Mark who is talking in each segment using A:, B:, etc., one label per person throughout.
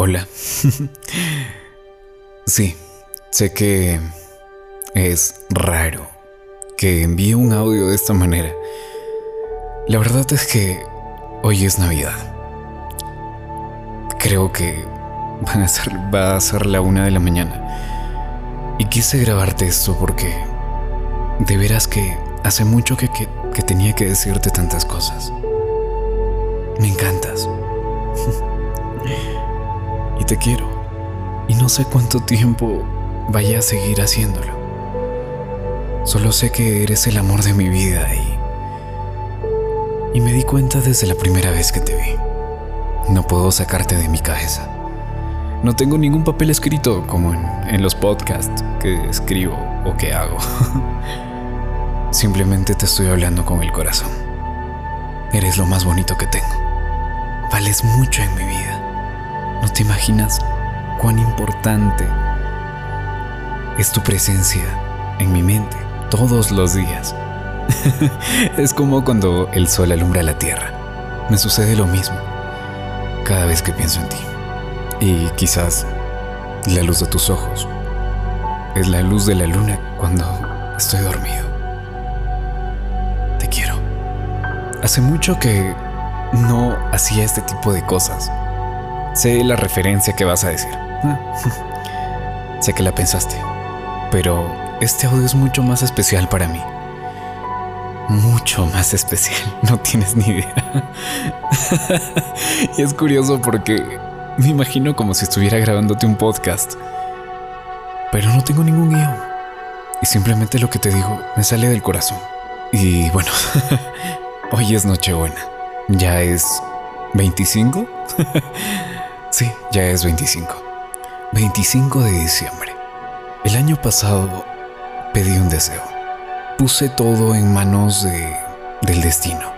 A: Hola. sí, sé que es raro que envíe un audio de esta manera. La verdad es que hoy es Navidad. Creo que van a ser, va a ser la una de la mañana. Y quise grabarte esto porque de veras que hace mucho que, que, que tenía que decirte tantas cosas. Me encantas y te quiero. Y no sé cuánto tiempo vaya a seguir haciéndolo. Solo sé que eres el amor de mi vida y... Y me di cuenta desde la primera vez que te vi. No puedo sacarte de mi cabeza. No tengo ningún papel escrito como en, en los podcasts que escribo o que hago. Simplemente te estoy hablando con el corazón. Eres lo más bonito que tengo. Vales mucho en mi vida. No te imaginas cuán importante es tu presencia en mi mente todos los días. es como cuando el sol alumbra la tierra. Me sucede lo mismo cada vez que pienso en ti. Y quizás la luz de tus ojos es la luz de la luna cuando estoy dormido. Te quiero. Hace mucho que no hacía este tipo de cosas. Sé la referencia que vas a decir. sé que la pensaste. Pero este audio es mucho más especial para mí. Mucho más especial. No tienes ni idea. y es curioso porque me imagino como si estuviera grabándote un podcast. Pero no tengo ningún guion. Y simplemente lo que te digo me sale del corazón. Y bueno, hoy es Nochebuena. Ya es 25. Sí, ya es 25. 25 de diciembre. El año pasado pedí un deseo. Puse todo en manos de, del destino.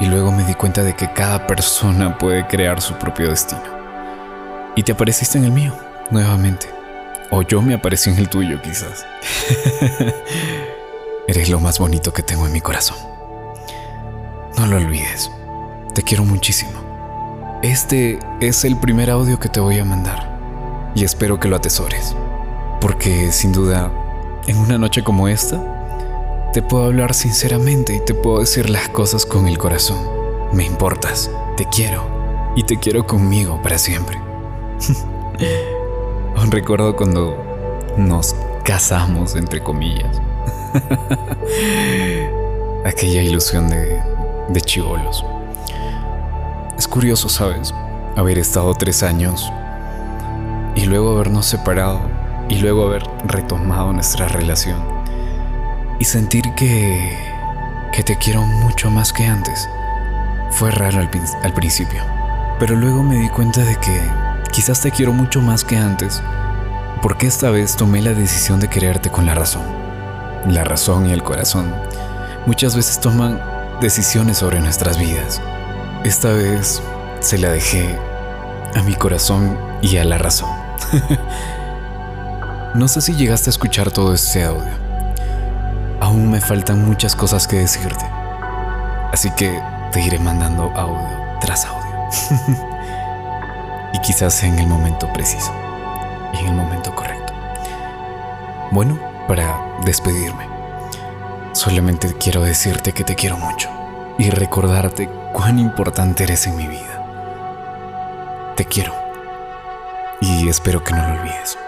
A: Y luego me di cuenta de que cada persona puede crear su propio destino. Y te apareciste en el mío, nuevamente. O yo me aparecí en el tuyo, quizás. Eres lo más bonito que tengo en mi corazón. No lo olvides. Te quiero muchísimo. Este es el primer audio que te voy a mandar y espero que lo atesores, porque sin duda, en una noche como esta, te puedo hablar sinceramente y te puedo decir las cosas con el corazón. Me importas, te quiero y te quiero conmigo para siempre. Aún recuerdo cuando nos casamos, entre comillas. Aquella ilusión de, de chivolos. Es curioso, ¿sabes? Haber estado tres años y luego habernos separado y luego haber retomado nuestra relación y sentir que, que te quiero mucho más que antes. Fue raro al, al principio, pero luego me di cuenta de que quizás te quiero mucho más que antes porque esta vez tomé la decisión de quererte con la razón. La razón y el corazón muchas veces toman decisiones sobre nuestras vidas esta vez se la dejé a mi corazón y a la razón. no sé si llegaste a escuchar todo este audio. Aún me faltan muchas cosas que decirte. Así que te iré mandando audio tras audio. y quizás en el momento preciso. Y en el momento correcto. Bueno, para despedirme. Solamente quiero decirte que te quiero mucho y recordarte cuán importante eres en mi vida. Te quiero y espero que no lo olvides.